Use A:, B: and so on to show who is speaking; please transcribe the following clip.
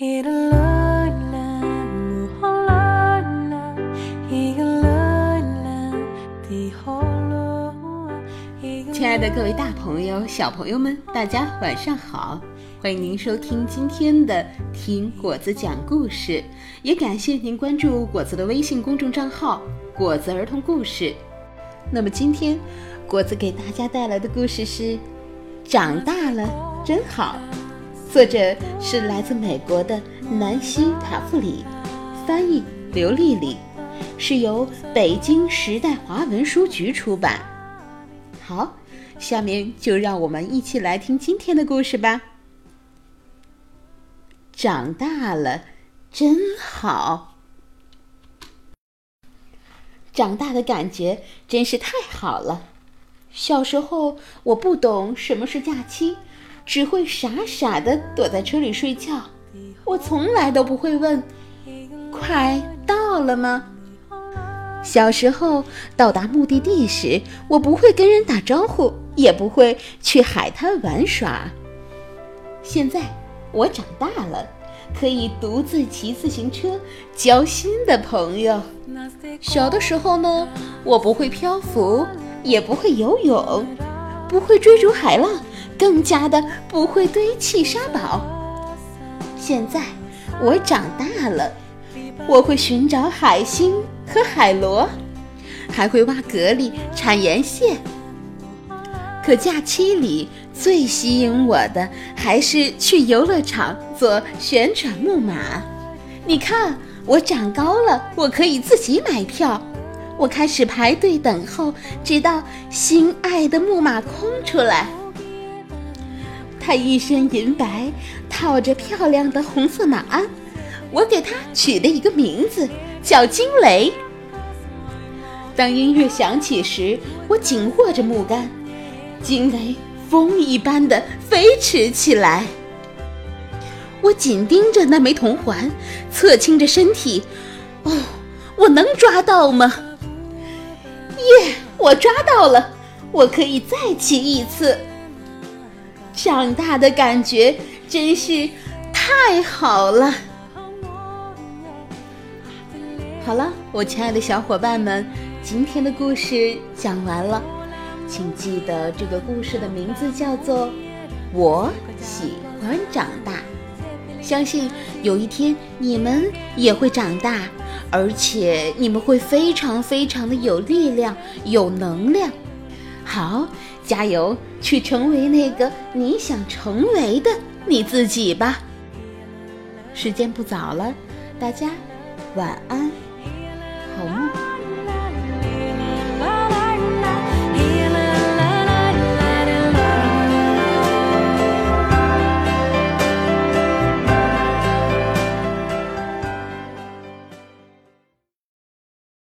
A: 亲爱的各位大朋友、小朋友们，大家晚上好！欢迎您收听今天的《听果子讲故事》，也感谢您关注果子的微信公众账号“果子儿童故事”。那么今天，果子给大家带来的故事是《长大了真好》，作者是来自美国的南希·塔夫里，翻译刘丽丽，是由北京时代华文书局出版。好，下面就让我们一起来听今天的故事吧。长大了真好。长大的感觉真是太好了。小时候我不懂什么是假期，只会傻傻的躲在车里睡觉。我从来都不会问：“快到了吗？”小时候到达目的地时，我不会跟人打招呼，也不会去海滩玩耍。现在我长大了。可以独自骑自行车交新的朋友。小的时候呢，我不会漂浮，也不会游泳，不会追逐海浪，更加的不会堆砌沙堡。现在我长大了，我会寻找海星和海螺，还会挖蛤蜊、产盐蟹。可假期里最吸引我的还是去游乐场坐旋转木马。你看，我长高了，我可以自己买票。我开始排队等候，直到心爱的木马空出来。他一身银白，套着漂亮的红色马鞍，我给他取了一个名字，叫惊雷。当音乐响起时，我紧握着木杆。惊雷风一般的飞驰起来，我紧盯着那枚铜环，侧倾着身体。哦，我能抓到吗？耶，我抓到了！我可以再骑一次。长大的感觉真是太好了。好了，我亲爱的小伙伴们，今天的故事讲完了。请记得这个故事的名字叫做《我喜欢长大》。相信有一天你们也会长大，而且你们会非常非常的有力量、有能量。好加油去成为那个你想成为的你自己吧。时间不早了大家晚安好梦。